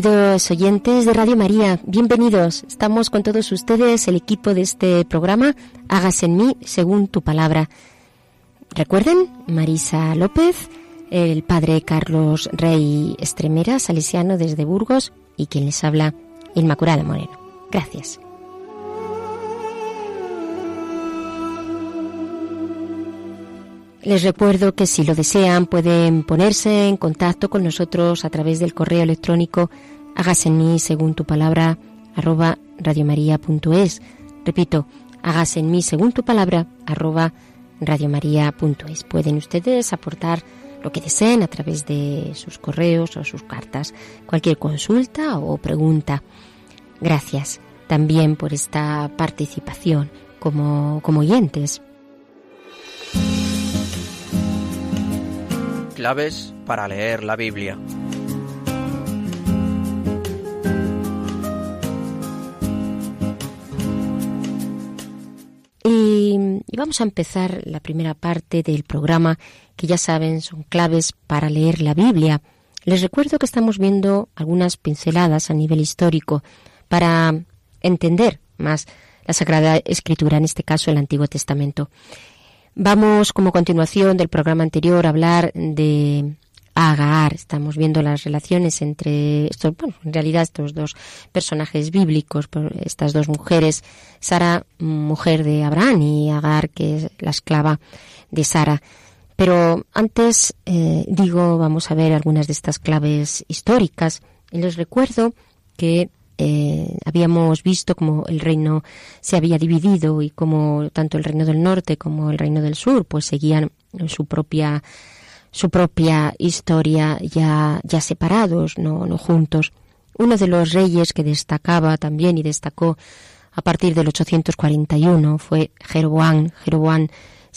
Queridos oyentes de Radio María, bienvenidos. Estamos con todos ustedes, el equipo de este programa, Hágase en mí según tu palabra. Recuerden, Marisa López, el padre Carlos Rey Estremera, salesiano desde Burgos, y quien les habla, Inmaculada Moreno. Gracias. Les recuerdo que si lo desean pueden ponerse en contacto con nosotros a través del correo electrónico hágase en mí según tu palabra arroba radiomaria.es. Repito, hágase en mí según tu palabra arroba radiomaria.es. Pueden ustedes aportar lo que deseen a través de sus correos o sus cartas, cualquier consulta o pregunta. Gracias también por esta participación como, como oyentes. Claves para leer la Biblia. Y, vamos a empezar la primera parte del programa, que ya saben son claves para leer la Biblia. Les recuerdo que estamos viendo algunas pinceladas a nivel histórico para entender más la Sagrada Escritura, en este caso el Antiguo Testamento. Vamos como continuación del programa anterior a hablar de Agar. Estamos viendo las relaciones entre estos, bueno, en realidad estos dos personajes bíblicos, estas dos mujeres, Sara, mujer de Abraham, y Agar, que es la esclava de Sara. Pero antes, eh, digo, vamos a ver algunas de estas claves históricas. Y les recuerdo que eh, habíamos visto cómo el reino se había dividido y cómo tanto el reino del norte como el reino del sur pues seguían su propia su propia historia ya ya separados no no juntos uno de los reyes que destacaba también y destacó a partir del 841 fue Jeroboam Jeroboam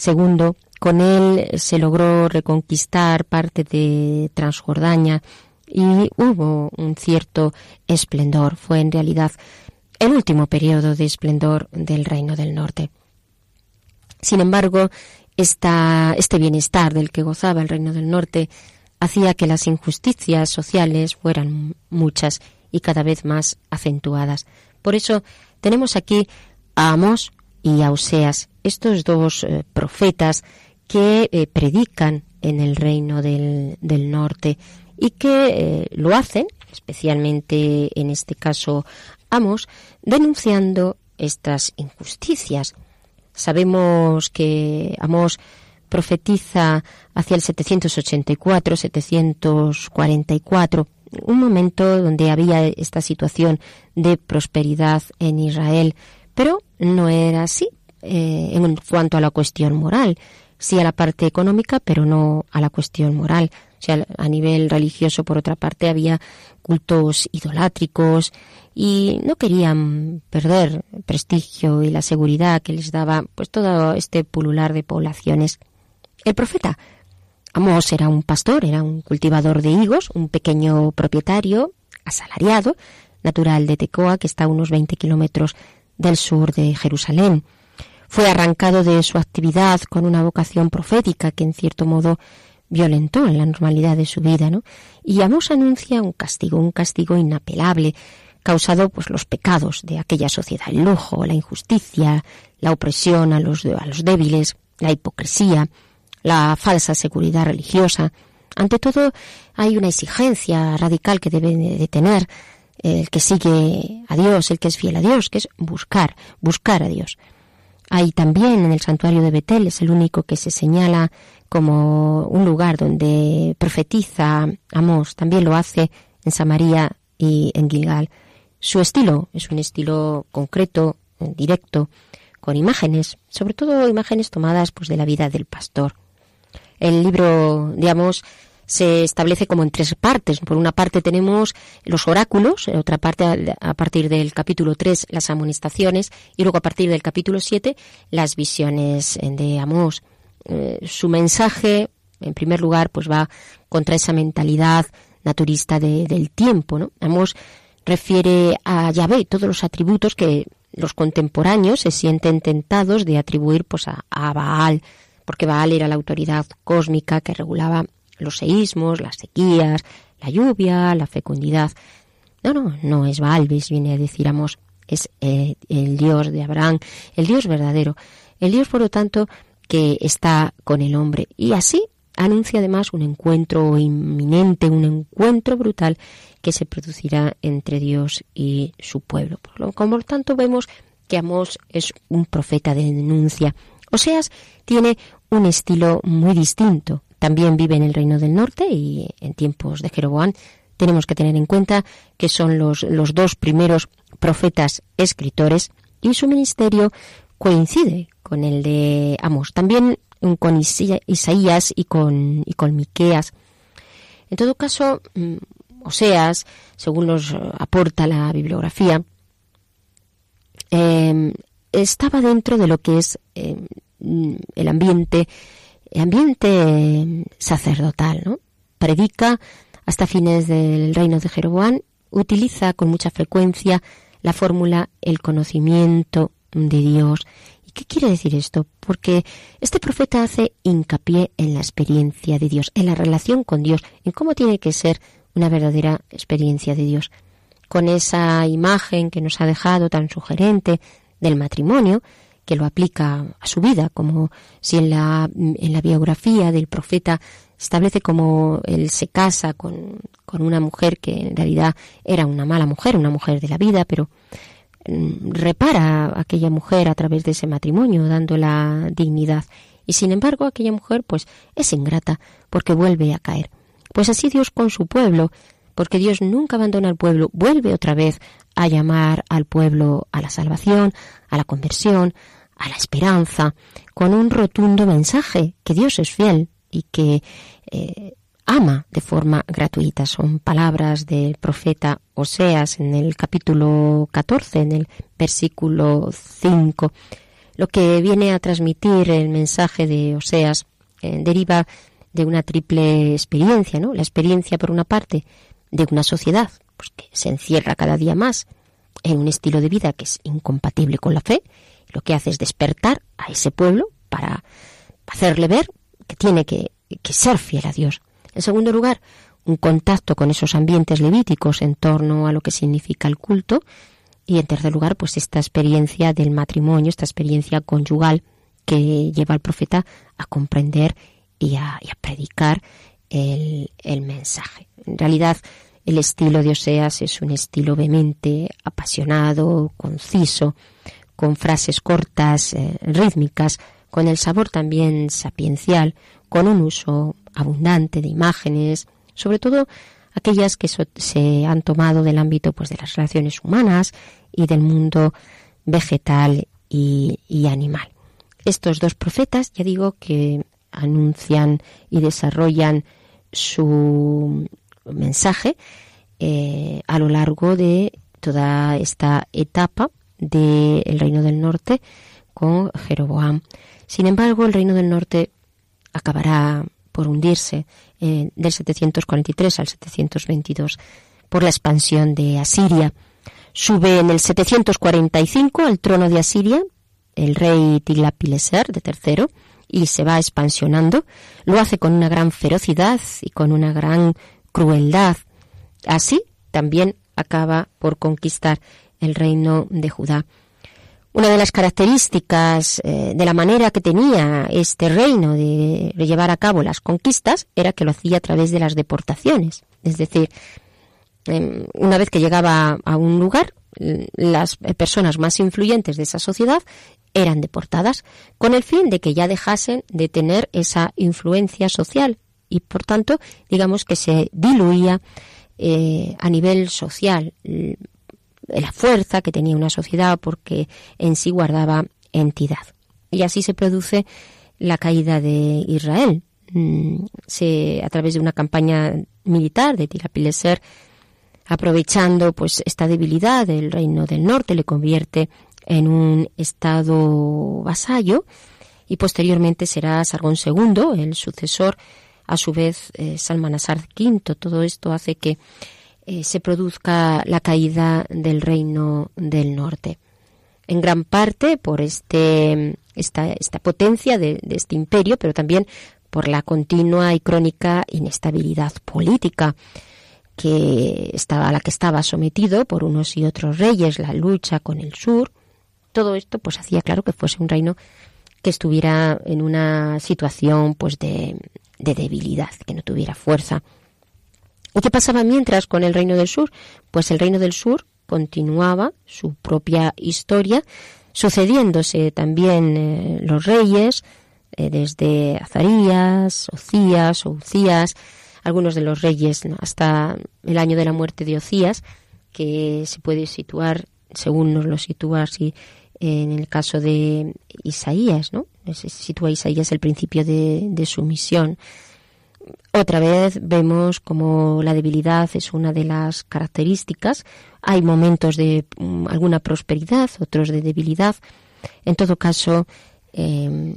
II con él se logró reconquistar parte de Transjordania y hubo un cierto esplendor. Fue en realidad el último periodo de esplendor del Reino del Norte. Sin embargo, esta, este bienestar del que gozaba el Reino del Norte hacía que las injusticias sociales fueran muchas y cada vez más acentuadas. Por eso tenemos aquí a Amos y a Oseas, estos dos eh, profetas que eh, predican en el reino del, del norte y que eh, lo hacen, especialmente en este caso Amos, denunciando estas injusticias. Sabemos que Amos profetiza hacia el 784-744, un momento donde había esta situación de prosperidad en Israel, pero no era así eh, en cuanto a la cuestión moral, sí a la parte económica, pero no a la cuestión moral. A nivel religioso, por otra parte, había cultos idolátricos y no querían perder el prestigio y la seguridad que les daba pues todo este pulular de poblaciones. El profeta Amos era un pastor, era un cultivador de higos, un pequeño propietario asalariado, natural de Tecoa, que está a unos 20 kilómetros del sur de Jerusalén. Fue arrancado de su actividad con una vocación profética que en cierto modo violentó en la normalidad de su vida, ¿no? Y Amos anuncia un castigo, un castigo inapelable, causado pues los pecados de aquella sociedad, el lujo, la injusticia, la opresión a los, a los débiles, la hipocresía, la falsa seguridad religiosa. Ante todo, hay una exigencia radical que debe de tener el que sigue a Dios, el que es fiel a Dios, que es buscar, buscar a Dios. Hay también en el santuario de Betel, es el único que se señala como un lugar donde profetiza Amos, también lo hace en Samaria y en Gilgal. Su estilo es un estilo concreto, directo, con imágenes, sobre todo imágenes tomadas pues de la vida del pastor. El libro de Amos se establece como en tres partes. Por una parte tenemos los oráculos, en otra parte a partir del capítulo 3 las amonestaciones y luego a partir del capítulo 7 las visiones de Amós. Eh, su mensaje, en primer lugar, pues va contra esa mentalidad naturista del tiempo. ¿no? Amós refiere a Yahvé todos los atributos que los contemporáneos se sienten tentados de atribuir pues a, Baal, porque Baal era la autoridad cósmica que regulaba los seísmos, las sequías, la lluvia, la fecundidad. No, no, no es Balbis, viene a decir Amos, es eh, el Dios de Abraham, el Dios verdadero, el Dios, por lo tanto, que está con el hombre. Y así anuncia además un encuentro inminente, un encuentro brutal que se producirá entre Dios y su pueblo. Por lo, como por tanto vemos que Amos es un profeta de denuncia. Oseas tiene un estilo muy distinto también vive en el Reino del Norte y en tiempos de Jeroboam tenemos que tener en cuenta que son los, los dos primeros profetas escritores y su ministerio coincide con el de Amos, también con Isaías y con, y con Miqueas. En todo caso, mm, Oseas, según nos aporta la bibliografía, em, estaba dentro de lo que es em, el ambiente ambiente sacerdotal, ¿no? Predica hasta fines del reino de Jeroboam, utiliza con mucha frecuencia la fórmula el conocimiento de Dios. ¿Y qué quiere decir esto? Porque este profeta hace hincapié en la experiencia de Dios, en la relación con Dios, en cómo tiene que ser una verdadera experiencia de Dios. Con esa imagen que nos ha dejado tan sugerente del matrimonio, que lo aplica a su vida, como si en la, en la biografía del profeta establece como él se casa con, con una mujer que en realidad era una mala mujer, una mujer de la vida, pero repara a aquella mujer a través de ese matrimonio, dándola dignidad. Y sin embargo, aquella mujer pues es ingrata porque vuelve a caer. Pues así Dios con su pueblo, porque Dios nunca abandona al pueblo, vuelve otra vez a llamar al pueblo a la salvación, a la conversión, a la esperanza, con un rotundo mensaje que Dios es fiel y que eh, ama de forma gratuita. Son palabras del profeta Oseas en el capítulo 14, en el versículo 5. Lo que viene a transmitir el mensaje de Oseas eh, deriva de una triple experiencia, ¿no? La experiencia, por una parte, de una sociedad pues, que se encierra cada día más en un estilo de vida que es incompatible con la fe, lo que hace es despertar a ese pueblo para hacerle ver que tiene que, ser fiel a Dios. En segundo lugar, un contacto con esos ambientes levíticos en torno a lo que significa el culto. Y en tercer lugar, pues esta experiencia del matrimonio, esta experiencia conyugal que lleva al profeta a comprender y a, predicar el, mensaje. En realidad, el estilo de Oseas es un estilo vehemente, apasionado, conciso, con frases cortas, eh, rítmicas, con el sabor también sapiencial, con un uso abundante de imágenes, sobre todo aquellas que se han tomado del ámbito pues, de las relaciones humanas y del mundo vegetal y, animal. Estos dos profetas, ya digo, que anuncian y desarrollan su mensaje eh, a lo largo de toda esta etapa del reino del norte con Jeroboam. Sin embargo, el reino del norte acabará por hundirse eh, del 743 al 722 por la expansión de Asiria. Sube en el 745 al trono de Asiria el rey Tiglapileser de tercero y se va expansionando. Lo hace con una gran ferocidad y con una gran crueldad. Así también acaba por conquistar el reino de Judá. Una de las características eh, de la manera que tenía este reino de llevar a cabo las conquistas era que lo hacía a través de las deportaciones. Es decir, em, una vez que llegaba a un lugar, las personas más influyentes de esa sociedad eran deportadas con el fin de que ya dejasen de tener esa influencia social y por tanto digamos que se diluía eh, a nivel social la fuerza que tenía una sociedad porque en sí guardaba entidad. Y así se produce la caída de Israel. Mm, se, a través de una campaña militar de Tirapileser, aprovechando pues esta debilidad del reino del norte, le convierte en un estado vasallo y posteriormente será Sargón II, el sucesor, a su vez eh, Salmanasar V. Todo esto hace que eh, se produzca la caída del reino del norte. En gran parte por este, esta, esta potencia de, de este imperio, pero también por la continua y crónica inestabilidad política que estaba, a la que estaba sometido por unos y otros reyes, la lucha con el sur, todo esto pues hacía claro que fuese un reino que estuviera en una situación pues de, de debilidad, que no tuviera fuerza. ¿Y qué pasaba mientras con el reino del sur? Pues el reino del sur continuaba su propia historia, sucediéndose también eh, los reyes, eh, desde Azarías, Ocías, Ucías, algunos de los reyes hasta el año de la muerte de Ocías, que se puede situar, según nos lo sitúa así en el caso de Isaías, ¿no? Se sitúa Isaías el principio de, de su misión. Otra vez vemos como la debilidad es una de las características. Hay momentos de mm, alguna prosperidad, otros de debilidad. En todo caso, em,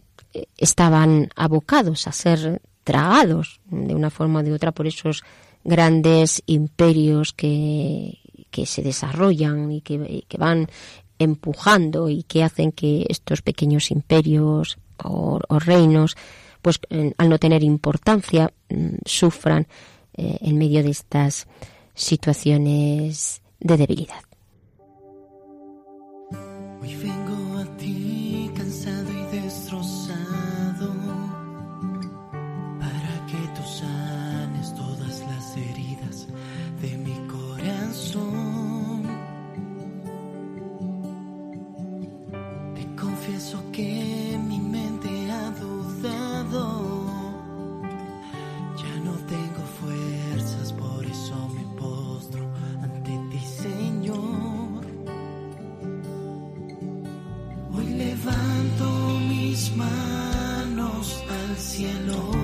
estaban abocados a ser tragados de una forma o de otra por esos grandes imperios que, que se desarrollan y que, que, van empujando y que hacen que estos pequeños imperios o, o reinos pues al no tener importancia mm, sufran eh, en medio de estas situaciones de debilidad. Cielo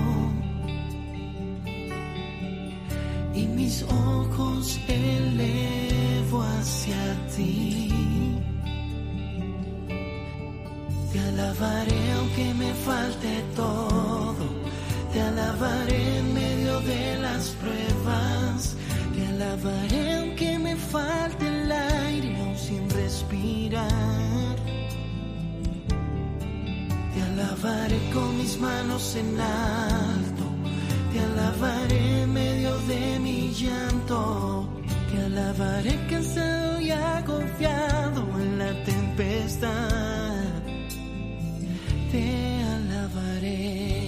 alabaré con mis manos en alto. Te alabaré en medio de mi llanto. Te alabaré cansado y confiado en la tempestad. Te alabaré.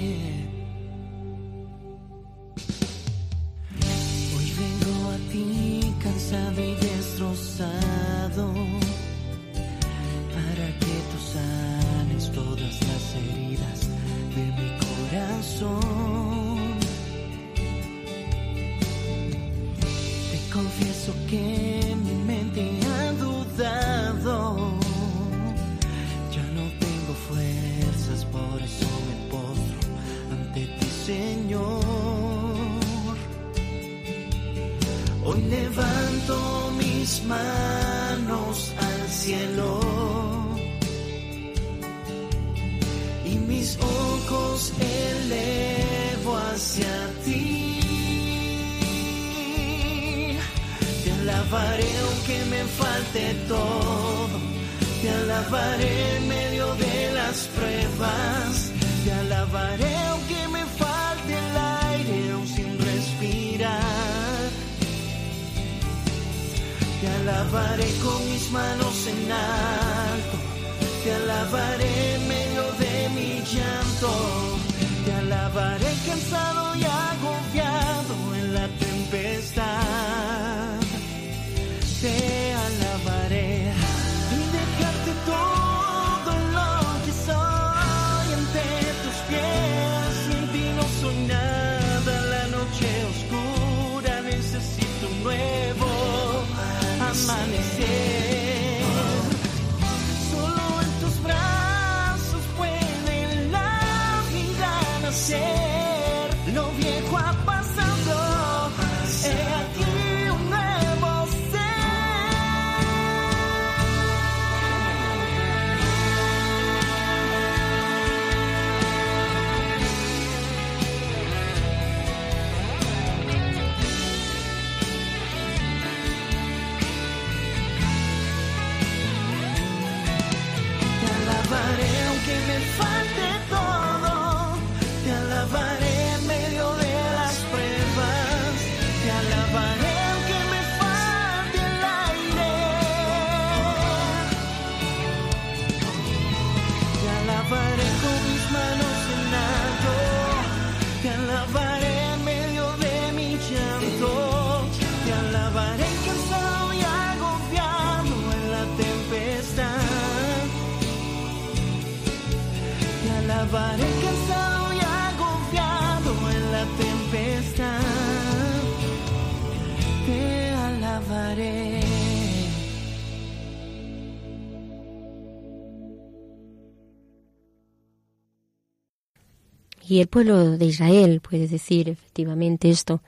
Y el pueblo de Israel puede decir efectivamente esto,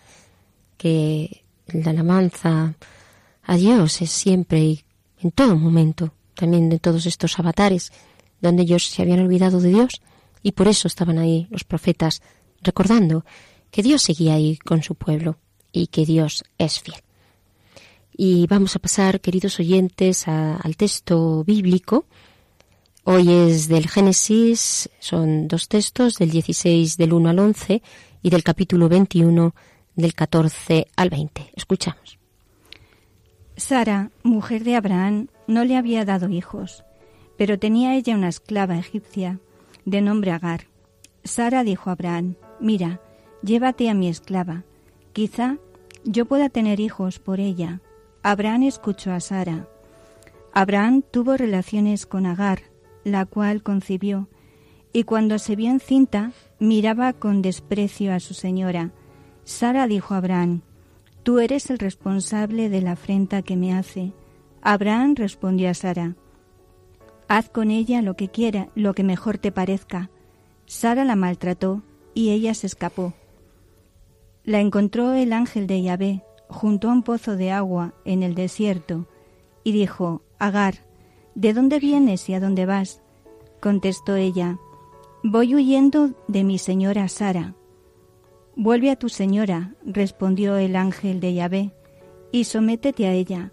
que la alabanza a Dios es siempre y en todo momento, también de todos estos avatares, donde ellos se habían olvidado de Dios y por eso estaban ahí los profetas recordando que Dios seguía ahí con su pueblo y que Dios es fiel. Y vamos a pasar, queridos oyentes, a- al texto bíblico. Hoy es del Génesis, son dos textos, del 16 del 1 al 11 y del capítulo 21 del 14 al 20. Escuchamos. Sara, mujer de Abraham, no le había dado hijos, pero tenía ella una esclava egipcia de nombre Agar. Sara dijo a Abraham, mira, llévate a mi esclava, quizá yo pueda tener hijos por ella. Abraham escuchó a Sara. Abraham tuvo relaciones con Agar, la cual concibió, y cuando se vio encinta, miraba con desprecio a su señora. Sara dijo a Abraham, Tú eres el responsable de la afrenta que me hace. Abraham respondió a Sara, Haz con ella lo que quiera, lo que mejor te parezca. Sara la maltrató y ella se escapó. La encontró el ángel de Yahvé junto a un pozo de agua en el desierto y dijo, Agar, ¿de dónde vienes y a dónde vas? Contestó ella, Voy huyendo de mi señora Sara. Vuelve a tu señora, respondió el ángel de Yahvé, y sométete a ella,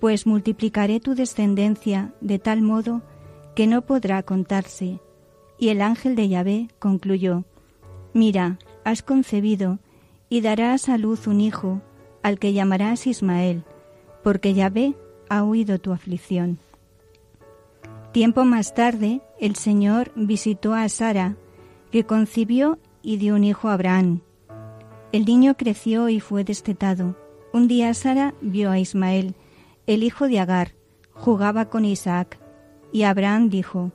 pues multiplicaré tu descendencia de tal modo que no podrá contarse. Y el ángel de Yahvé concluyó, Mira, has concebido y darás a luz un hijo, al que llamarás Ismael, porque Yahvé ha oído tu aflicción. Tiempo más tarde, el Señor visitó a Sara, que concibió y dio un hijo a Abraham. El niño creció y fue destetado. Un día Sara vio a Ismael, el hijo de Agar, jugaba con Isaac, y Abraham dijo,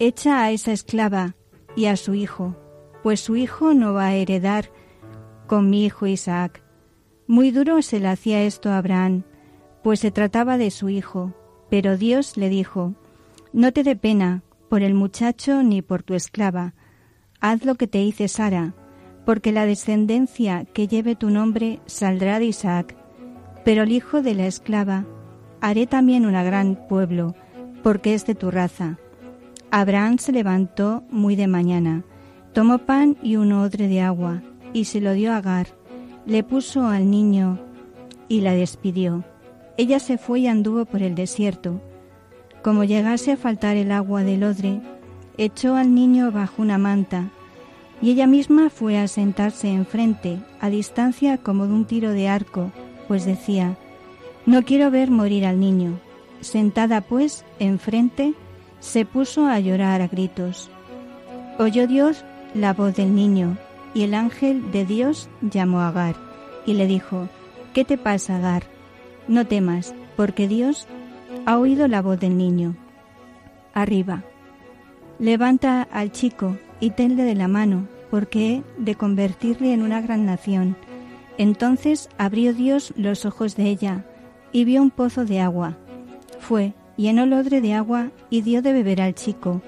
Echa a esa esclava y a su hijo, pues su hijo no va a heredar con mi hijo Isaac. Muy duro se le hacía esto a Abraham, pues se trataba de su hijo, pero Dios le dijo, No te dé pena por el muchacho ni por tu esclava, haz lo que te hice Sara, porque la descendencia que lleve tu nombre saldrá de Isaac, pero el hijo de la esclava haré también un gran pueblo, porque es de tu raza. Abraham se levantó muy de mañana, tomó pan y un odre de agua, y se lo dio a Agar. Le puso al niño y la despidió. Ella se fue y anduvo por el desierto. Como llegase a faltar el agua del odre, echó al niño bajo una manta, y ella misma fue a sentarse enfrente, a distancia como de un tiro de arco, pues decía, No quiero ver morir al niño. Sentada pues enfrente, se puso a llorar a gritos. Oyó Dios la voz del niño, y el ángel de Dios llamó a Agar, y le dijo, ¿Qué te pasa, Agar? No temas, porque Dios ha oído la voz del niño. Arriba. Levanta al chico y tenle de la mano, porque he de convertirle en una gran nación. Entonces abrió Dios los ojos de ella, y vio un pozo de agua. Fue, llenó odre de agua y dio de beber al chico.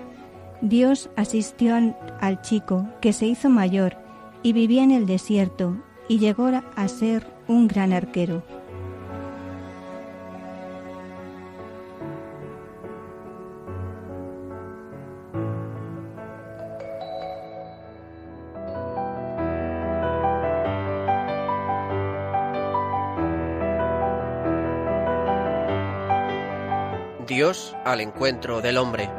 Dios asistió al, al chico, que se hizo mayor, y vivía en el desierto, y llegó a ser un gran arquero. Dios al encuentro del hombre.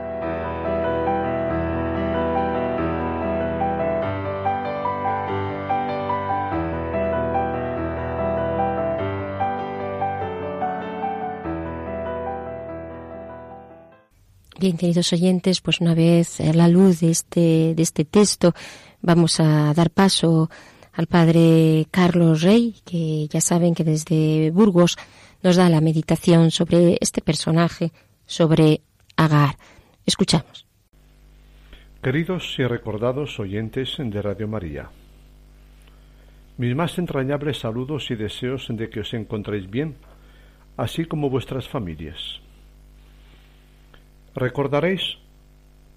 Bien, queridos oyentes, pues una vez a la luz de este, de este texto, vamos a dar paso al padre Carlos Rey, que ya saben que desde Burgos nos da la meditación sobre este personaje, sobre Agar. Escuchamos. Queridos y recordados oyentes de Radio María, mis más entrañables saludos y deseos de que os encontréis bien, así como vuestras familias. Recordaréis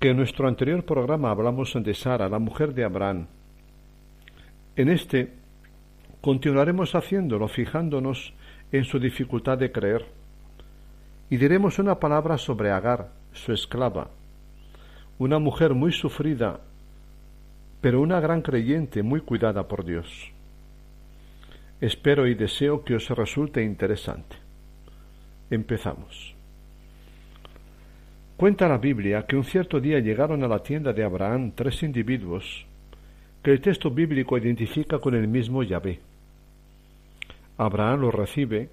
que en nuestro anterior programa hablamos de Sara, la mujer de Abraham. En este continuaremos haciéndolo fijándonos en su dificultad de creer. Y diremos una palabra sobre Agar, su esclava, una mujer muy sufrida, pero una gran creyente muy cuidada por Dios. Espero y deseo que os resulte interesante. Empezamos. Cuenta la Biblia que un cierto día llegaron a la tienda de Abraham tres individuos que el texto bíblico identifica con el mismo Yahvé. Abraham los recibe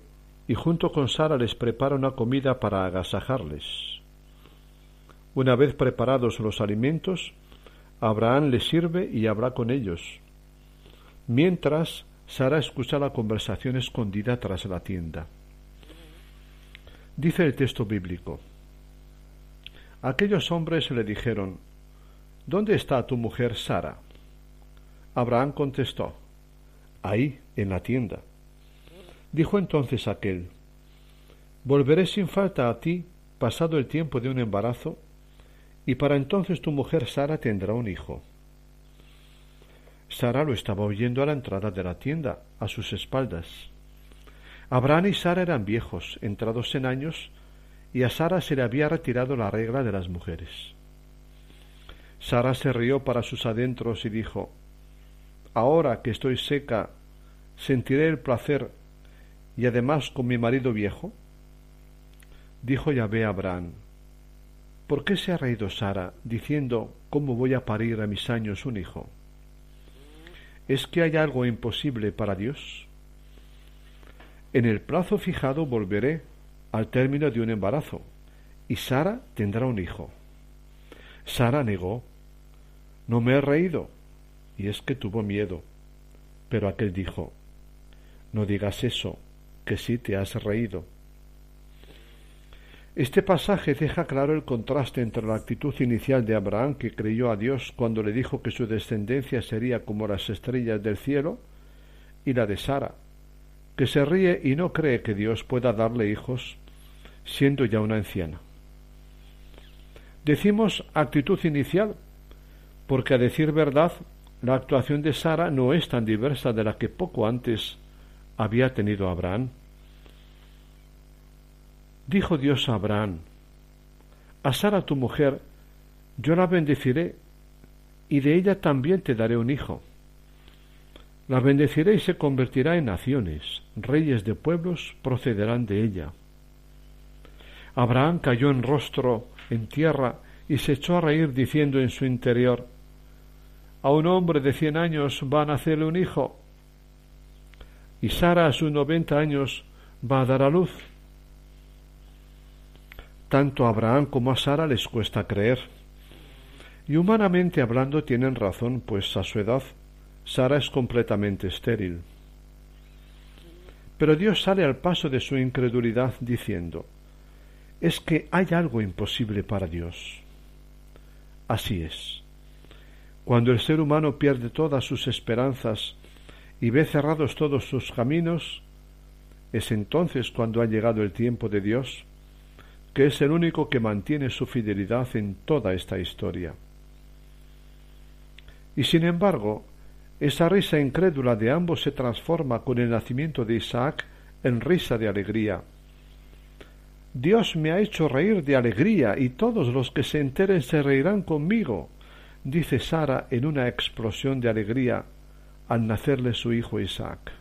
y junto con Sara les prepara una comida para agasajarles. Una vez preparados los alimentos, Abraham les sirve y habla con ellos. Mientras, Sara escucha la conversación escondida tras la tienda. Dice el texto bíblico, Aquellos hombres le dijeron, ¿Dónde está tu mujer Sara? Abraham contestó, Ahí, en la tienda. Dijo entonces aquel, Volveré sin falta a ti pasado el tiempo de un embarazo, y para entonces tu mujer Sara tendrá un hijo. Sara lo estaba oyendo a la entrada de la tienda, a sus espaldas. Abraham y Sara eran viejos, entrados en años, y a Sara se le había retirado la regla de las mujeres. Sara se rió para sus adentros y dijo Ahora que estoy seca, sentiré el placer y además con mi marido viejo? Dijo Yahvé a Abraham, ¿por qué se ha reído Sara diciendo cómo voy a parir a mis años un hijo? ¿Es que hay algo imposible para Dios? En el plazo fijado volveré al término de un embarazo, y Sara tendrá un hijo. Sara negó, no me he reído, y es que tuvo miedo. Pero aquel dijo, no digas eso, que sí te has reído. Este pasaje deja claro el contraste entre la actitud inicial de Abraham, que creyó a Dios cuando le dijo que su descendencia sería como las estrellas del cielo, y la de Sara, que se ríe y no cree que Dios pueda darle hijos siendo ya una anciana. Decimos actitud inicial porque a decir verdad la actuación de Sara no es tan diversa de la que poco antes había tenido Abraham. Dijo Dios a Abraham, a Sara tu mujer yo la bendeciré y de ella también te daré un hijo. La bendeciré y se convertirá en naciones, reyes de pueblos procederán de ella. Abraham cayó en rostro en tierra y se echó a reír diciendo en su interior A un hombre de cien años va a nacerle un hijo, y Sara a sus noventa años va a dar a luz. Tanto a Abraham como a Sara les cuesta creer. Y humanamente hablando tienen razón, pues a su edad Sara es completamente estéril. Pero Dios sale al paso de su incredulidad diciendo, es que hay algo imposible para Dios. Así es. Cuando el ser humano pierde todas sus esperanzas y ve cerrados todos sus caminos, es entonces cuando ha llegado el tiempo de Dios, que es el único que mantiene su fidelidad en toda esta historia. Y sin embargo, esa risa incrédula de ambos se transforma con el nacimiento de Isaac en risa de alegría. Dios me ha hecho reír de alegría y todos los que se enteren se reirán conmigo, dice Sara en una explosión de alegría al nacerle su hijo Isaac.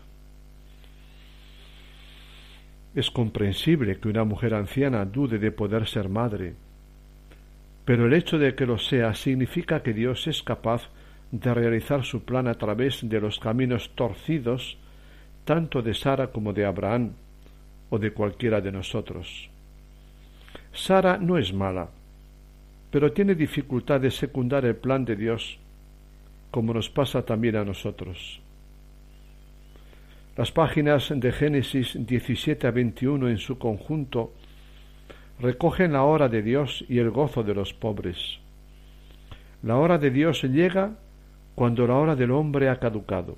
Es comprensible que una mujer anciana dude de poder ser madre, pero el hecho de que lo sea significa que Dios es capaz de realizar su plan a través de los caminos torcidos tanto de Sara como de Abraham o de cualquiera de nosotros. Sara no es mala, pero tiene dificultad de secundar el plan de Dios, como nos pasa también a nosotros. Las páginas de Génesis 17 a 21 en su conjunto recogen la hora de Dios y el gozo de los pobres. La hora de Dios llega cuando la hora del hombre ha caducado,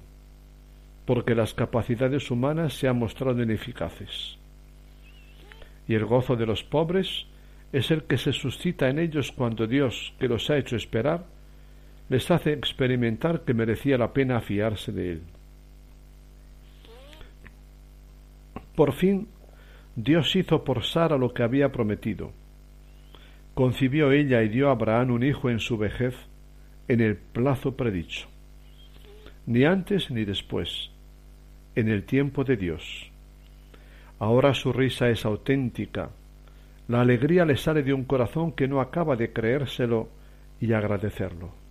porque las capacidades humanas se han mostrado ineficaces. Y el gozo de los pobres es el que se suscita en ellos cuando Dios, que los ha hecho esperar, les hace experimentar que merecía la pena fiarse de Él. Por fin, Dios hizo por Sara lo que había prometido. Concibió ella y dio a Abraham un hijo en su vejez, en el plazo predicho, ni antes ni después, en el tiempo de Dios. Ahora su risa es auténtica, la alegría le sale de un corazón que no acaba de creérselo y agradecerlo.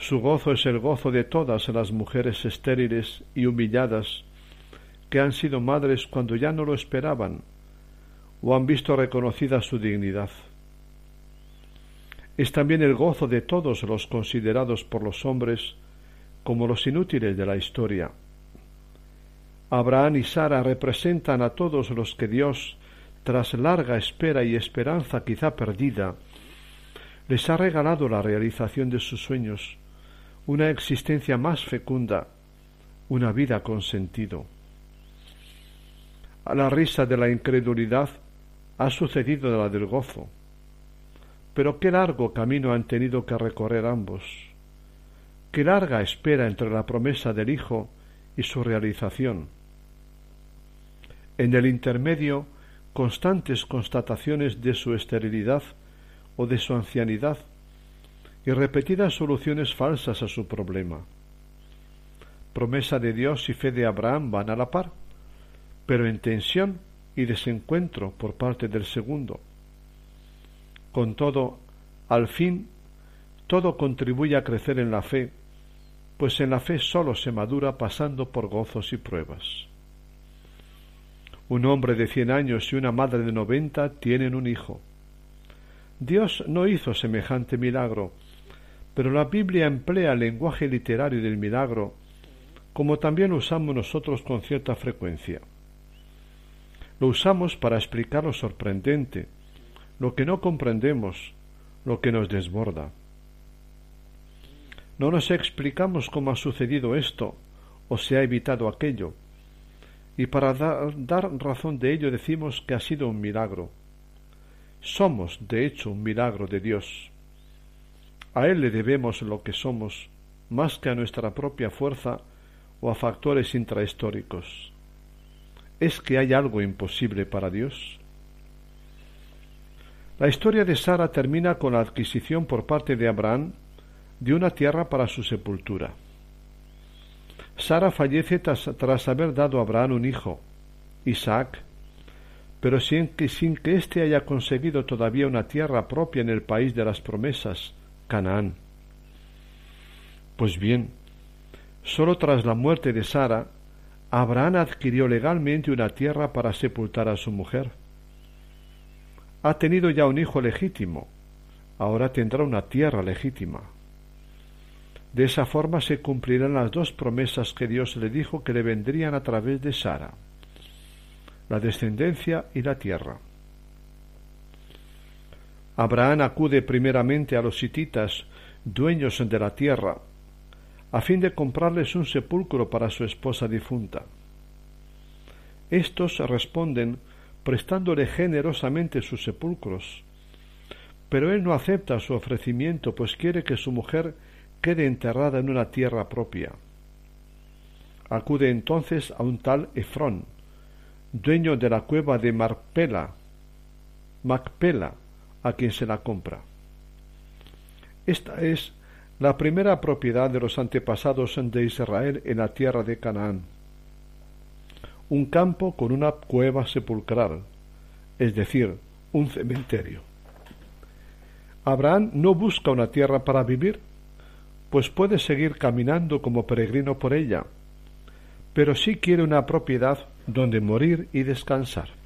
Su gozo es el gozo de todas las mujeres estériles y humilladas que han sido madres cuando ya no lo esperaban o han visto reconocida su dignidad es también el gozo de todos los considerados por los hombres como los inútiles de la historia. Abraham y Sara representan a todos los que Dios, tras larga espera y esperanza quizá perdida, les ha regalado la realización de sus sueños, una existencia más fecunda, una vida con sentido. A la risa de la incredulidad ha sucedido la del gozo pero qué largo camino han tenido que recorrer ambos. Qué larga espera entre la promesa del Hijo y su realización. En el intermedio, constantes constataciones de su esterilidad o de su ancianidad y repetidas soluciones falsas a su problema. Promesa de Dios y fe de Abraham van a la par, pero en tensión y desencuentro por parte del segundo. Con todo, al fin, todo contribuye a crecer en la fe, pues en la fe sólo se madura pasando por gozos y pruebas. Un hombre de cien años y una madre de noventa tienen un hijo. Dios no hizo semejante milagro, pero la Biblia emplea el lenguaje literario del milagro, como también lo usamos nosotros con cierta frecuencia. Lo usamos para explicar lo sorprendente, lo que no comprendemos, lo que nos desborda. No nos explicamos cómo ha sucedido esto o se ha evitado aquello, y para dar, dar razón de ello decimos que ha sido un milagro. Somos, de hecho, un milagro de Dios. A Él le debemos lo que somos, más que a nuestra propia fuerza o a factores intrahistóricos. ¿Es que hay algo imposible para Dios? La historia de Sara termina con la adquisición por parte de Abraham de una tierra para su sepultura. Sara fallece tras, haber dado a Abraham un hijo, Isaac, pero sin que, sin que éste haya conseguido todavía una tierra propia en el país de las promesas, Canaán. Pues bien, sólo tras la muerte de Sara, Abraham adquirió legalmente una tierra para sepultar a su mujer. Ha tenido ya un hijo legítimo, ahora tendrá una tierra legítima. De esa forma se cumplirán las dos promesas que Dios le dijo que le vendrían a través de Sara, la descendencia y la tierra. Abraham acude primeramente a los hititas, dueños de la tierra, a fin de comprarles un sepulcro para su esposa difunta. Estos responden prestándole generosamente sus sepulcros, pero él no acepta su ofrecimiento, pues quiere que su mujer quede enterrada en una tierra propia. Acude entonces a un tal Efrón, dueño de la cueva de Marpela, Macpela, a quien se la compra. Esta es la primera propiedad de los antepasados de Israel en la tierra de Canaán. Un campo con una cueva sepulcral, es decir, un cementerio. Abraham no busca una tierra para vivir, pues puede seguir caminando como peregrino por ella, pero sí quiere una propiedad donde morir y descansar.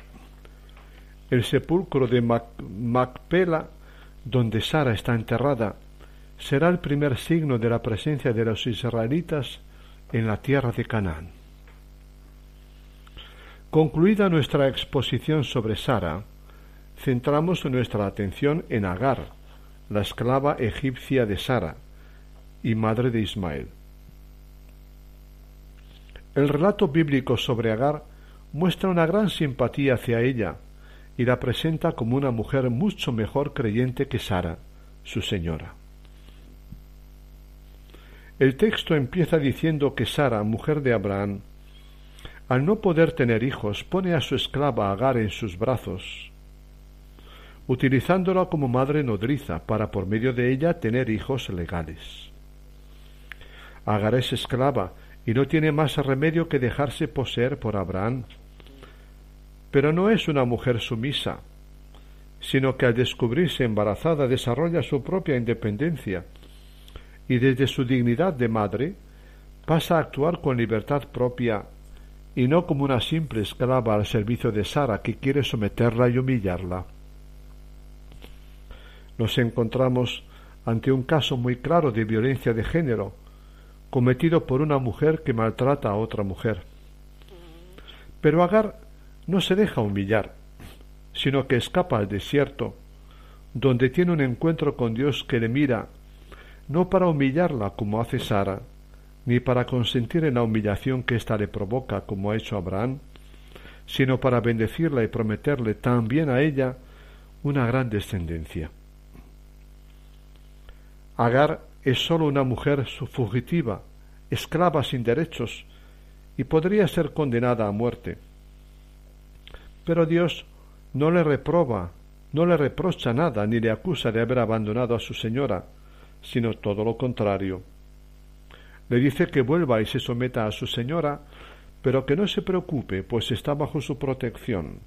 El sepulcro de Macpela, donde Sara está enterrada, será el primer signo de la presencia de los israelitas en la tierra de Canaán. Concluida nuestra exposición sobre Sara, centramos nuestra atención en Agar, la esclava egipcia de Sara y madre de Ismael. El relato bíblico sobre Agar muestra una gran simpatía hacia ella y la presenta como una mujer mucho mejor creyente que Sara, su señora. El texto empieza diciendo que Sara, mujer de Abraham, al no poder tener hijos, pone a su esclava Agar en sus brazos, utilizándola como madre nodriza para por medio de ella tener hijos legales. Agar es esclava y no tiene más remedio que dejarse poseer por Abraham. Pero no es una mujer sumisa, sino que al descubrirse embarazada desarrolla su propia independencia y desde su dignidad de madre pasa a actuar con libertad propia y no como una simple esclava al servicio de Sara que quiere someterla y humillarla. Nos encontramos ante un caso muy claro de violencia de género cometido por una mujer que maltrata a otra mujer. Pero Agar no se deja humillar, sino que escapa al desierto, donde tiene un encuentro con Dios que le mira no para humillarla como hace Sara, ni para consentir en la humillación que ésta le provoca como ha hecho Abraham, sino para bendecirla y prometerle también a ella una gran descendencia. Agar es sólo una mujer fugitiva, esclava sin derechos, y podría ser condenada a muerte. Pero Dios no le reproba, no le reprocha nada, ni le acusa de haber abandonado a su señora, sino todo lo contrario. Le dice que vuelva y se someta a su señora, pero que no se preocupe, pues está bajo su protección,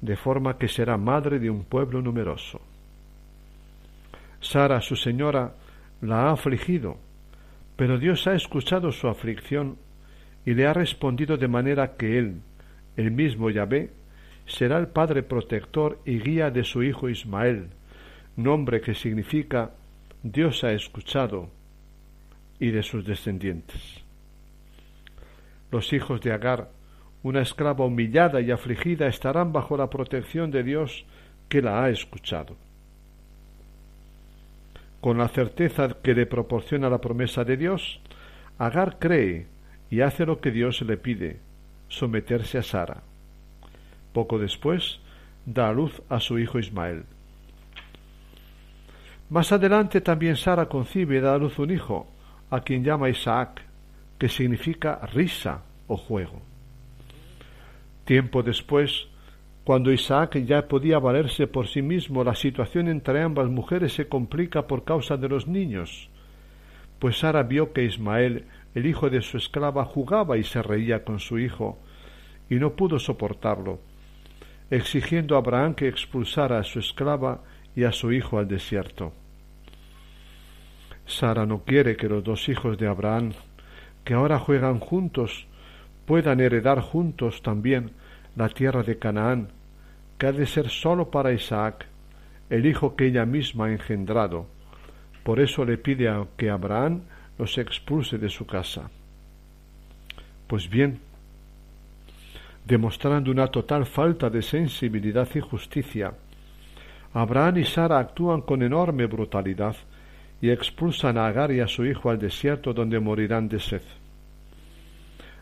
de forma que será madre de un pueblo numeroso. Sara, su señora, la ha afligido, pero Dios ha escuchado su aflicción y le ha respondido de manera que él, el mismo Yahvé, será el padre protector y guía de su hijo Ismael, nombre que significa Dios ha escuchado y de sus descendientes. Los hijos de Agar, una esclava humillada y afligida, estarán bajo la protección de Dios que la ha escuchado. Con la certeza que le proporciona la promesa de Dios, Agar cree y hace lo que Dios le pide, someterse a Sara. Poco después, da a luz a su hijo Ismael. Más adelante también Sara concibe y da a luz un hijo, a quien llama Isaac, que significa risa o juego. Tiempo después, cuando Isaac ya podía valerse por sí mismo, la situación entre ambas mujeres se complica por causa de los niños, pues Sara vio que Ismael el hijo de su esclava jugaba y se reía con su hijo, y no pudo soportarlo, exigiendo a Abraham que expulsara a su esclava y a su hijo al desierto. Sara no quiere que los dos hijos de Abraham, que ahora juegan juntos, puedan heredar juntos también la tierra de Canaán, que ha de ser sólo para Isaac, el hijo que ella misma ha engendrado. Por eso le pide a que Abraham los expulse de su casa. Pues bien, demostrando una total falta de sensibilidad y justicia, Abraham y Sara actúan con enorme brutalidad y expulsan a Agar y a su hijo al desierto donde morirán de sed.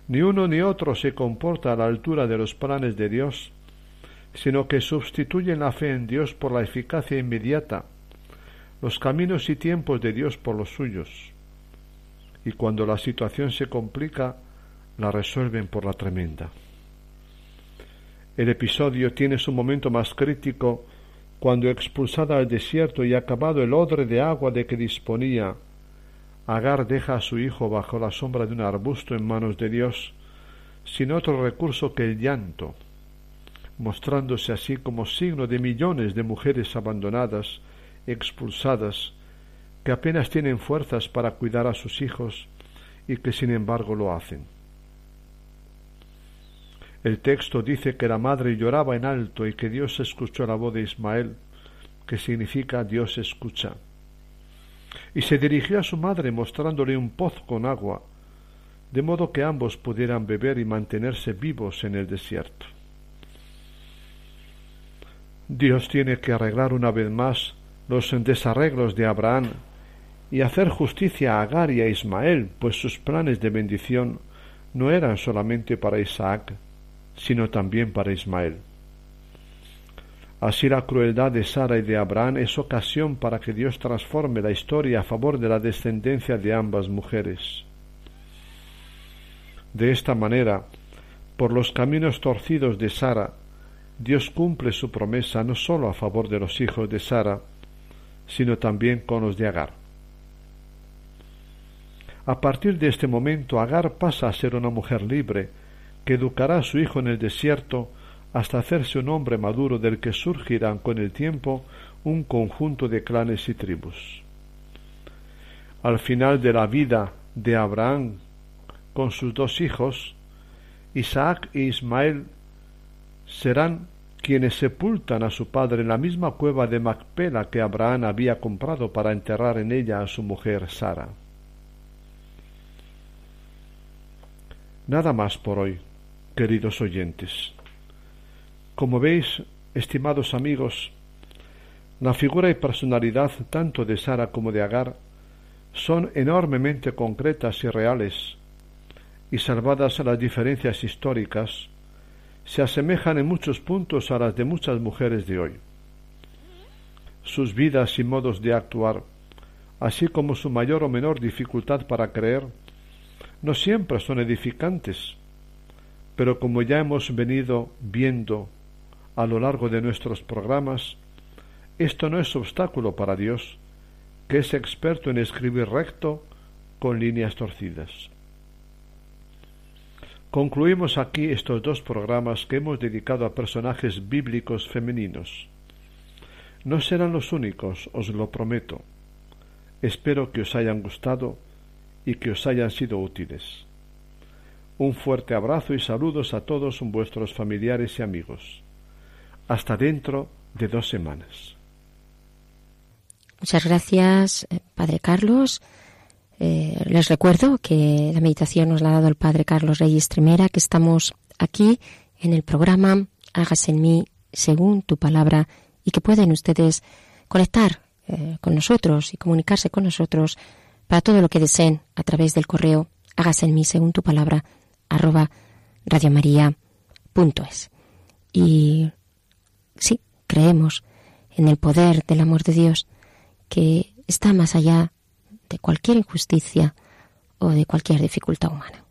Ni uno ni otro se comporta a la altura de los planes de Dios, sino que sustituyen la fe en Dios por la eficacia inmediata, los caminos y tiempos de Dios por los suyos y cuando la situación se complica, la resuelven por la tremenda. El episodio tiene su momento más crítico cuando expulsada al desierto y acabado el odre de agua de que disponía, Agar deja a su hijo bajo la sombra de un arbusto en manos de Dios, sin otro recurso que el llanto, mostrándose así como signo de millones de mujeres abandonadas, expulsadas, que apenas tienen fuerzas para cuidar a sus hijos y que sin embargo lo hacen. El texto dice que la madre lloraba en alto y que Dios escuchó la voz de Ismael, que significa Dios escucha. Y se dirigió a su madre mostrándole un pozo con agua, de modo que ambos pudieran beber y mantenerse vivos en el desierto. Dios tiene que arreglar una vez más los desarreglos de Abraham y hacer justicia a Agar y a Ismael, pues sus planes de bendición no eran solamente para Isaac, sino también para Ismael. Así la crueldad de Sara y de Abraham es ocasión para que Dios transforme la historia a favor de la descendencia de ambas mujeres. De esta manera, por los caminos torcidos de Sara, Dios cumple su promesa no sólo a favor de los hijos de Sara, sino también con los de Agar. A partir de este momento Agar pasa a ser una mujer libre, que educará a su hijo en el desierto hasta hacerse un hombre maduro del que surgirán con el tiempo un conjunto de clanes y tribus. Al final de la vida de Abraham con sus dos hijos, Isaac e Ismael serán quienes sepultan a su padre en la misma cueva de Macpela que Abraham había comprado para enterrar en ella a su mujer Sara. Nada más por hoy, queridos oyentes. Como veis, estimados amigos, la figura y personalidad tanto de Sara como de Agar son enormemente concretas y reales, y salvadas a las diferencias históricas, se asemejan en muchos puntos a las de muchas mujeres de hoy. Sus vidas y modos de actuar, así como su mayor o menor dificultad para creer, no siempre son edificantes, pero como ya hemos venido viendo a lo largo de nuestros programas, esto no es obstáculo para Dios, que es experto en escribir recto con líneas torcidas. Concluimos aquí estos dos programas que hemos dedicado a personajes bíblicos femeninos. No serán los únicos, os lo prometo. Espero que os hayan gustado y que os hayan sido útiles. Un fuerte abrazo y saludos a todos vuestros familiares y amigos. Hasta dentro de dos semanas. Muchas gracias, eh, Padre Carlos. Eh, les recuerdo que la meditación nos la ha dado el Padre Carlos Reyes Trimera, que estamos aquí en el programa Hágase en mí según tu palabra y que pueden ustedes conectar eh, con nosotros y comunicarse con nosotros para todo lo que deseen a través del correo hágase en mí según tu palabra arroba radiomaria.es. Y sí, creemos en el poder del amor de Dios que está más allá de cualquier injusticia o de cualquier dificultad humana.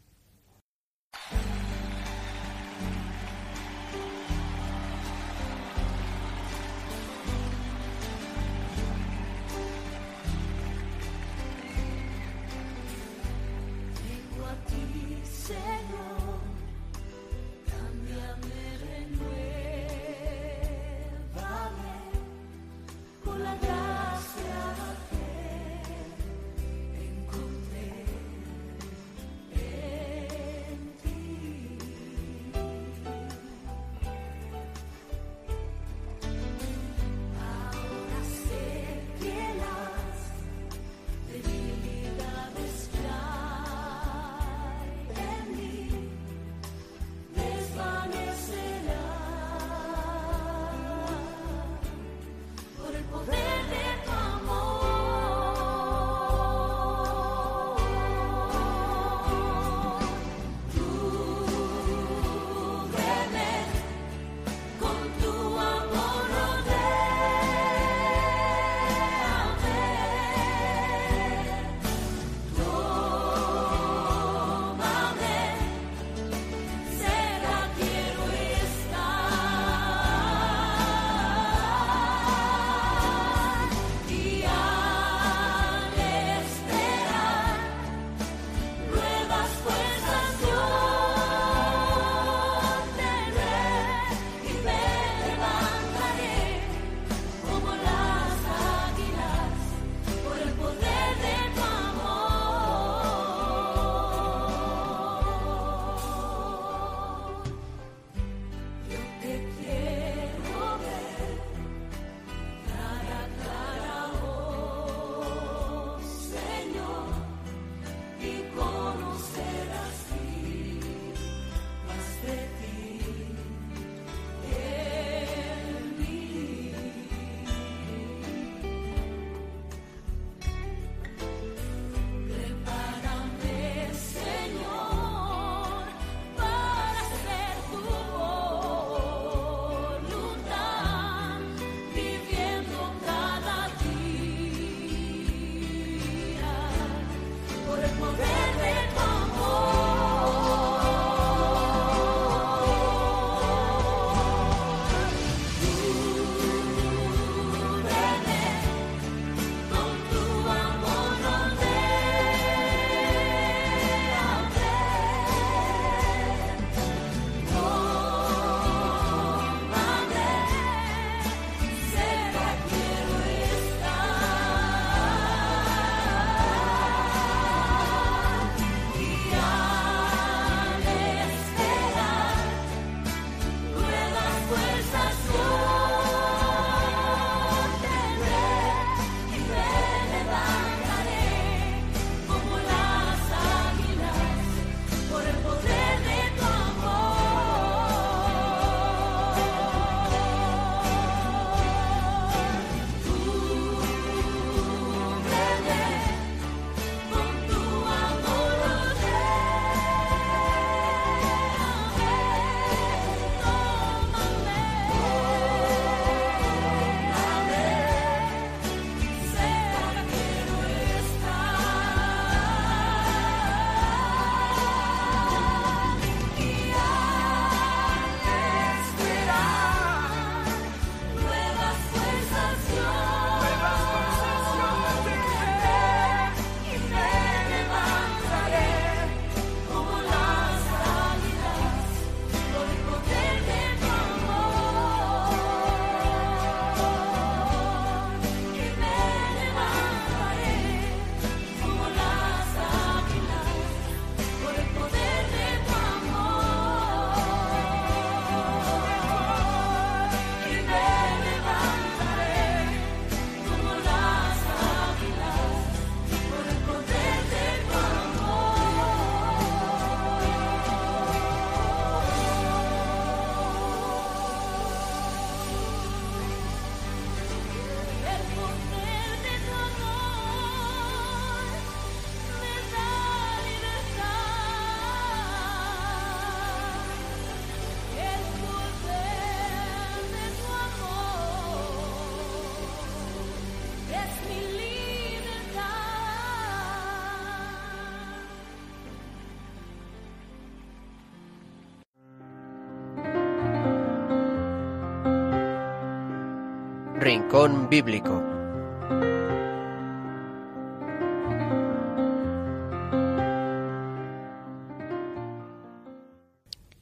Rincón Bíblico.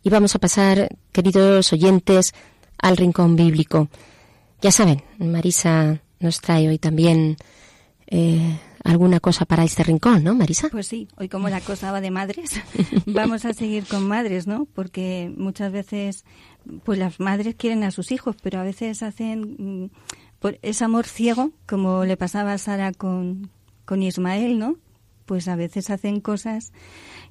Y vamos a pasar, queridos oyentes, al Rincón Bíblico. Ya saben, Marisa nos trae hoy también eh, alguna cosa para este rincón, ¿no, Marisa? Pues sí, hoy como la cosa va de madres, vamos a seguir con madres, ¿no? Porque muchas veces, pues las madres quieren a sus hijos, pero a veces hacen mm, por ese amor ciego, como le pasaba a Sara con, con Ismael, ¿no? Pues a veces hacen cosas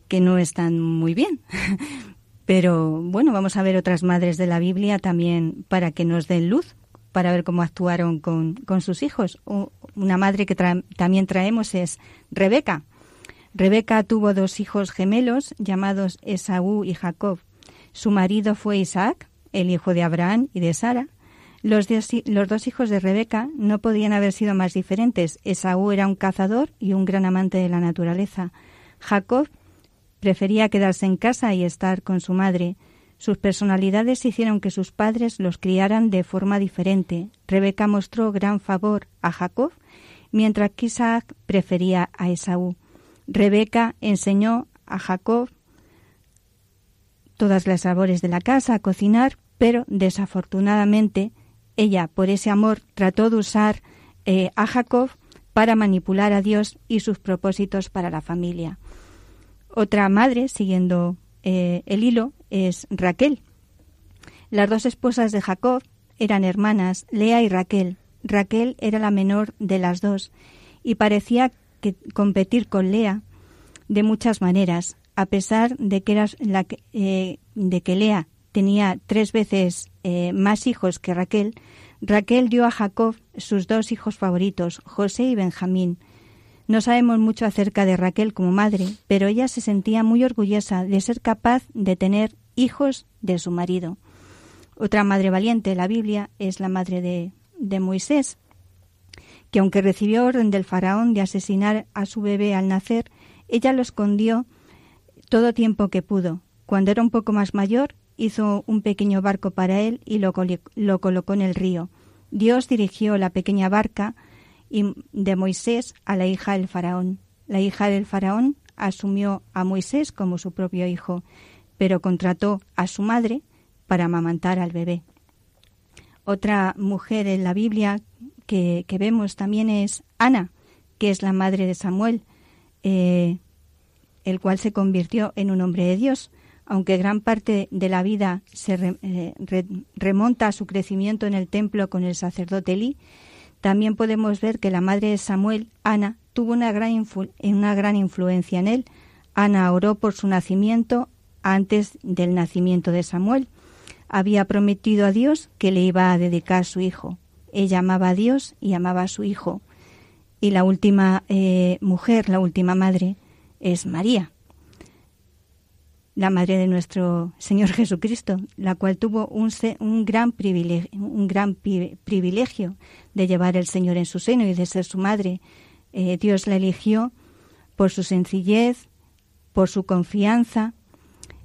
que no están muy bien. Pero bueno, vamos a ver otras madres de la Biblia también para que nos den luz, para ver cómo actuaron con, con sus hijos. Una madre que también traemos es Rebeca. Rebeca tuvo dos hijos gemelos llamados Esaú y Jacob. Su marido fue Isaac, el hijo de Abraham y de Sara. Los, dos hijos de Rebeca no podían haber sido más diferentes. Esaú era un cazador y un gran amante de la naturaleza. Jacob prefería quedarse en casa y estar con su madre. Sus personalidades hicieron que sus padres los criaran de forma diferente. Rebeca mostró gran favor a Jacob, mientras que Isaac prefería a Esaú. Rebeca enseñó a Jacob todas las labores de la casa, a cocinar, pero desafortunadamente ella, por ese amor, trató de usar eh, a Jacob para manipular a Dios y sus propósitos para la familia. Otra madre, siguiendo eh, el hilo, es Raquel. Las dos esposas de Jacob eran hermanas, Lea y Raquel. Raquel era la menor de las dos y parecía que competir con Lea de muchas maneras, a pesar de que, era la eh, de que Lea tenía tres veces eh, más hijos que Raquel, Raquel dio a Jacob sus dos hijos favoritos, José y Benjamín. No sabemos mucho acerca de Raquel como madre, pero ella se sentía muy orgullosa de ser capaz de tener hijos de su marido. Otra madre valiente de la Biblia es la madre de, de Moisés, que aunque recibió orden del faraón de asesinar a su bebé al nacer, ella lo escondió todo tiempo que pudo. Cuando era un poco más mayor, hizo un pequeño barco para él y lo, lo colocó en el río. Dios dirigió la pequeña barca de Moisés a la hija del faraón. La hija del faraón asumió a Moisés como su propio hijo, pero contrató a su madre para amamantar al bebé. Otra mujer en la Biblia que, vemos también es Ana, que es la madre de Samuel, eh, el cual se convirtió en un hombre de Dios. Aunque gran parte de la vida se eh, remonta a su crecimiento en el templo con el sacerdote Elí, también podemos ver que la madre de Samuel, Ana, tuvo una gran, una gran influencia en él. Ana oró por su nacimiento antes del nacimiento de Samuel. Había prometido a Dios que le iba a dedicar su hijo. Ella amaba a Dios y amaba a su hijo. Y la última eh, mujer, la última madre, es María la madre de nuestro Señor Jesucristo, la cual tuvo un, un, gran, privilegio, un gran privilegio de llevar el Señor en su seno y de ser su madre. Eh, Dios la eligió por su sencillez, por su confianza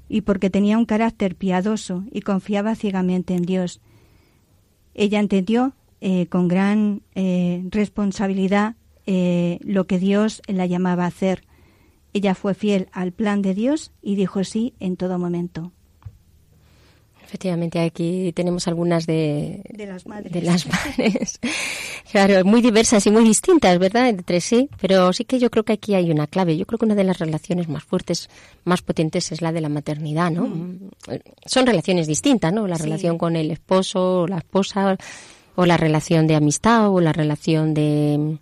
y porque tenía un carácter piadoso y confiaba ciegamente en Dios. Ella entendió eh, con gran eh, responsabilidad lo que Dios la llamaba a hacer ella fue fiel al plan de Dios y dijo sí en todo momento. Efectivamente, aquí tenemos algunas de, de las madres. De las madres. claro, muy diversas y muy distintas, ¿verdad? Entre sí, pero sí que yo creo que aquí hay una clave. Yo creo que una de las relaciones más fuertes, más potentes es la de la maternidad, ¿no? Mm. Son relaciones distintas, ¿no? La relación con el esposo o la esposa, o la relación de amistad, o la relación de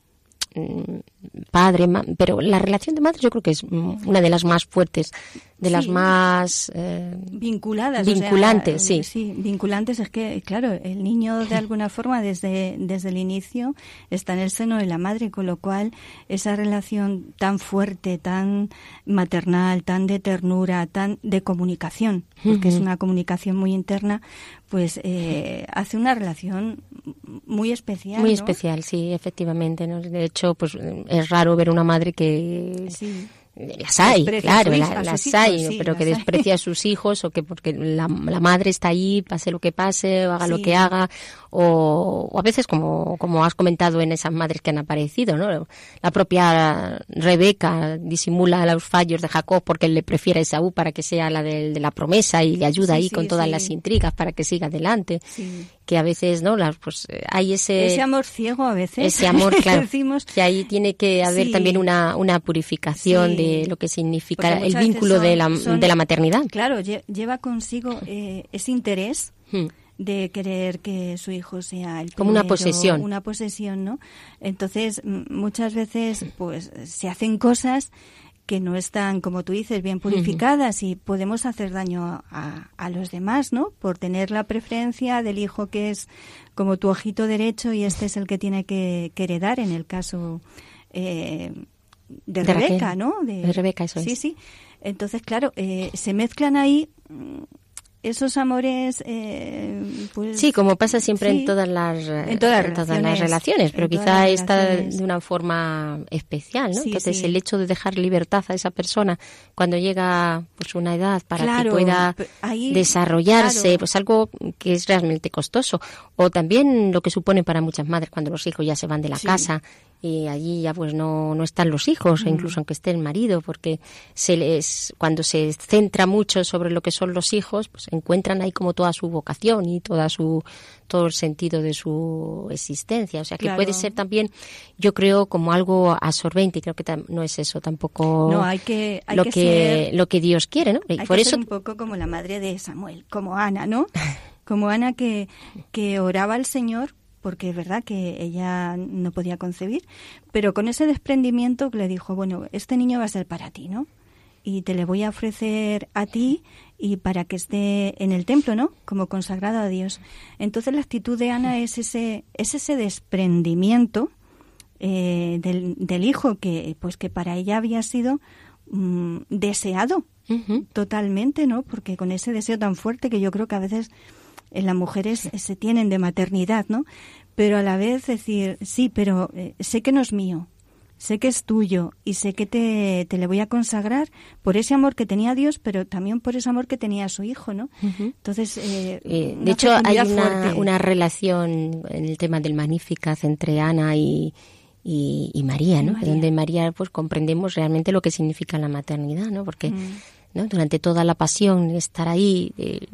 padre, pero la relación de madre yo creo que es una de las más fuertes, de las más eh, vinculadas, vinculantes, sí. Sí, vinculantes. Es que, claro, el niño de alguna forma desde, desde el inicio está en el seno de la madre, con lo cual esa relación tan fuerte, tan maternal, tan de ternura, tan de comunicación, porque es una comunicación muy interna, pues eh, hace una relación muy especial. Muy especial, sí, efectivamente. De hecho, pues es raro ver una madre que las hay, claro, la- las hijos, hay, sí, pero las que hay. desprecia a sus hijos o que porque la, la madre está ahí, pase lo que pase, o haga lo que haga, o, o a veces como, como has comentado en esas madres que han aparecido, ¿no? La propia Rebeca disimula los fallos de Jacob porque él le prefiere a Esaú para que sea la del- de, la promesa y le ayuda Sí, ahí con todas las intrigas para que siga adelante. Que a veces, ¿no? Las, pues eh, hay ese... Ese amor ciego a veces. Ese amor, claro. Decimos, que ahí tiene que haber Sí. también una, una purificación Sí. de lo que significa el vínculo de, la, son- de la maternidad. Claro, lle- lleva consigo eh, ese interés Hmm. de querer que su hijo sea el Como una primero, posesión. una posesión, ¿no? Entonces, muchas veces, pues, se hacen cosas que no están, como tú dices, bien purificadas y podemos hacer daño a, a los demás, ¿no? Por tener la preferencia del hijo que es como tu ojito derecho y este es el que tiene que, que heredar en el caso eh, de, De Raquel. Rebeca, ¿no? De Rebeca, eso sí, es. Sí, Entonces, claro, eh, se mezclan ahí esos amores, eh, pues... Sí, como pasa siempre sí, en todas las, en todas las las relaciones, relaciones, pero quizá relaciones. de una forma especial, ¿no? Sí, Entonces sí. el hecho de dejar libertad a esa persona cuando llega pues una edad para Claro, que pueda ahí, desarrollarse, claro. pues algo que es realmente costoso, o también lo que supone para muchas madres cuando los hijos ya se van de la casa y allí ya pues no, no están los hijos, incluso aunque esté el marido, porque se les, cuando se centra mucho sobre lo que son los hijos, pues encuentran ahí como toda su vocación y toda su, todo el sentido de su existencia. O sea que Claro. puede ser también, yo creo, como algo absorbente, y creo que no es eso tampoco No, hay que, hay lo que, que, ser, lo que Dios quiere, ¿no? Y hay por que eso ser un poco como la madre de Samuel, como Ana, ¿no? Como Ana que, que oraba al Señor porque es verdad que ella no podía concebir, pero con ese desprendimiento le dijo, bueno, este niño va a ser para ti, ¿no? Y te le voy a ofrecer a ti y para que esté en el templo, ¿no? Como consagrado a Dios. Entonces la actitud de Ana es ese, es ese desprendimiento eh, del, del hijo que, pues que para ella había sido mm, deseado totalmente, ¿no? Porque con ese deseo tan fuerte que yo creo que a veces en las mujeres se tienen de maternidad, ¿no? Pero a la vez decir, sí, pero eh, sé que no es mío, sé que es tuyo y sé que te, te le voy a consagrar por ese amor que tenía Dios, pero también por ese amor que tenía a su hijo, ¿no? Entonces, eh, Eh, de hecho, hay una, una relación en el tema del Magnificat entre Ana y, y, y María, ¿no? María. Donde María, pues comprendemos realmente lo que significa la maternidad, ¿no? Porque Mm. ¿no? durante toda la pasión estar ahí eh,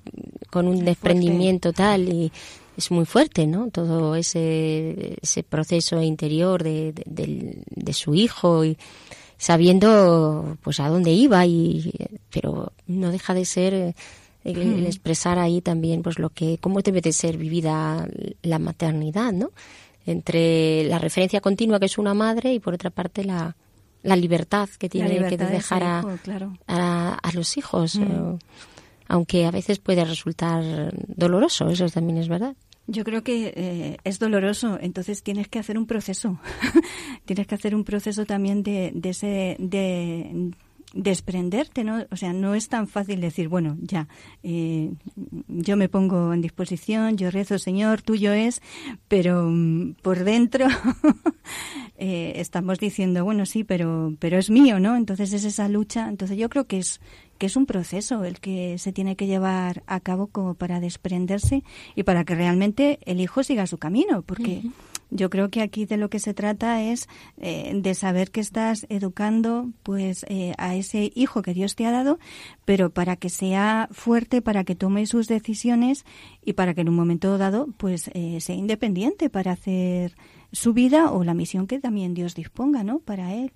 con un Muy desprendimiento tal y es muy fuerte, ¿no? Todo ese, ese proceso interior de, de, del- de su hijo y sabiendo pues a dónde iba y pero no deja de ser eh, el, el expresar ahí también pues lo que cómo debe de ser vivida la maternidad, ¿no? Entre la referencia continua que es una madre y por otra parte la la libertad que tiene que de dejar a, claro. a, a los hijos, Mm. eh, aunque a veces puede resultar doloroso, eso también es verdad. Yo creo que eh, es doloroso, entonces tienes que hacer un proceso. tienes que hacer un proceso también de, de ese de desprenderte, ¿no? O sea, no es tan fácil decir, bueno, ya, eh, yo me pongo en disposición, yo rezo, Señor, tuyo es, pero mm, por dentro eh, estamos diciendo, bueno, sí, pero, pero es mío, ¿no? Entonces es esa lucha. Entonces yo creo que es que es un proceso el que se tiene que llevar a cabo como para desprenderse y para que realmente el hijo siga su camino, porque yo creo que aquí de lo que se trata es eh, de saber que estás educando pues eh, a ese hijo que Dios te ha dado, pero para que sea fuerte, para que tome sus decisiones y para que en un momento dado pues eh, sea independiente para hacer su vida o la misión que también Dios disponga, ¿no? Para él.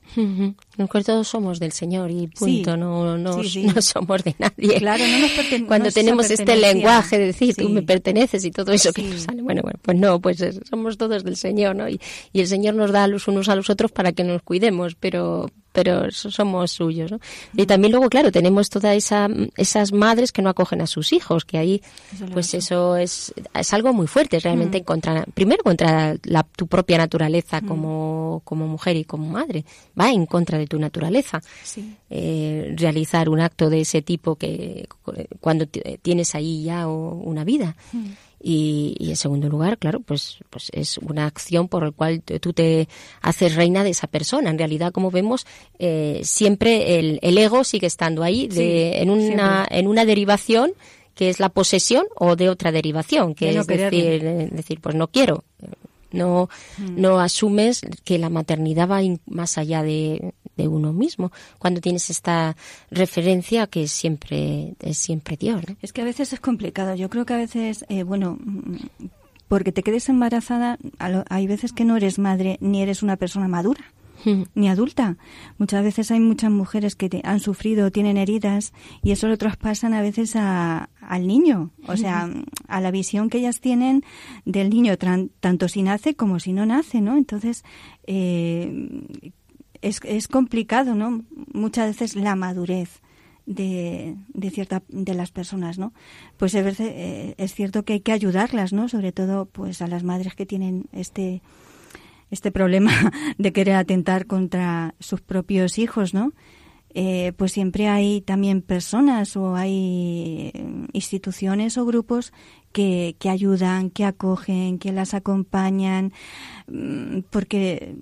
Nosotros todos somos del Señor y punto, Sí. no, no, Sí, sí. no somos de nadie. Claro, no nos Cuando tenemos este lenguaje de decir tú me perteneces y todo eso que nos sale, bueno, bueno, pues no, pues somos todos del Señor, ¿no? Y, y el Señor nos da a los unos a los otros para que nos cuidemos, pero pero so- somos suyos, ¿no? Y también luego, claro, tenemos todas esa, esas madres que no acogen a sus hijos, que ahí, Eso pues eso es, es algo muy fuerte, realmente, contra, primero contra la, tu propia naturaleza como, como mujer y como madre, va en contra de tu naturaleza. Sí. Eh, realizar un acto de ese tipo que cu- cuando t- tienes ahí ya o- una vida. Y, y en segundo lugar, claro, pues, pues es una acción por la cual tú te haces reina de esa persona. En realidad, como vemos, eh, siempre el, el ego sigue estando ahí de, Sí, en, una, siempre. en una derivación que es la posesión o de otra derivación, que De no es decir, eh, decir, pues no quiero. No, Mm. no asumes que la maternidad va más allá de, de uno mismo. Cuando tienes esta referencia que siempre, es siempre Dios. ¿no? Es que a veces es complicado. Yo creo que a veces, eh, bueno, mm, porque te quedes embarazada, hay veces que no eres madre ni eres una persona madura ni adulta. Muchas veces hay muchas mujeres que te- han sufrido, tienen heridas y eso lo traspasan a veces a- al niño, o sea, a la visión que ellas tienen del niño, tran- tanto si nace como si no nace, ¿no? Entonces, eh, es, es complicado, ¿no? Muchas veces la madurez de, de cierta de las personas, ¿no? Pues es, eh, es cierto que hay que ayudarlas, ¿no? Sobre todo, pues a las madres que tienen este este problema de querer atentar contra sus propios hijos, ¿no? Eh, pues siempre hay también personas o hay eh, instituciones o grupos que, que ayudan, que acogen, que las acompañan, mm, porque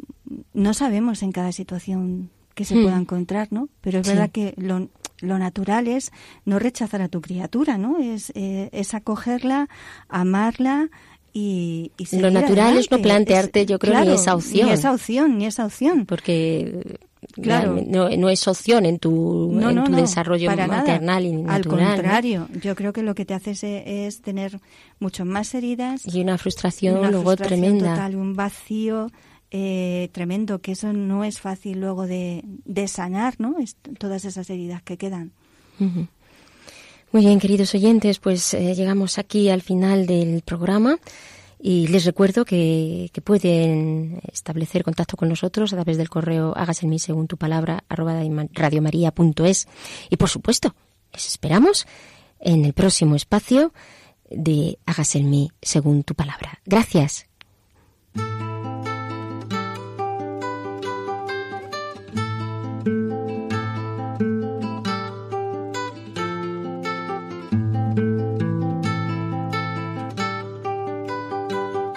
no sabemos en cada situación que se Hmm. pueda encontrar, ¿no? Pero es Sí. verdad que lo, lo natural es no rechazar a tu criatura, ¿no? Es, eh, es acogerla, amarla y, y Lo natural es no plantearte, yo creo, ni esa opción. Ni esa opción, ni esa opción. Porque Claro. realmente no, no es opción en tu, No, en tu no, desarrollo para nada. maternal y Al natural. ¿no? contrario, yo creo que lo que te hace es, es tener mucho más heridas Y una frustración una luego frustración tremenda. total, un vacío eh, tremendo, que eso no es fácil luego de, de sanar, ¿no? Es- todas esas heridas que quedan. Ujú. Muy bien, queridos oyentes, pues eh, llegamos aquí al final del programa y les recuerdo que, pueden establecer contacto con nosotros a través del correo hágase en mí según tu palabra arroba radiomaria.es y por supuesto les esperamos en el próximo espacio de hágase en mí según tu palabra. Gracias.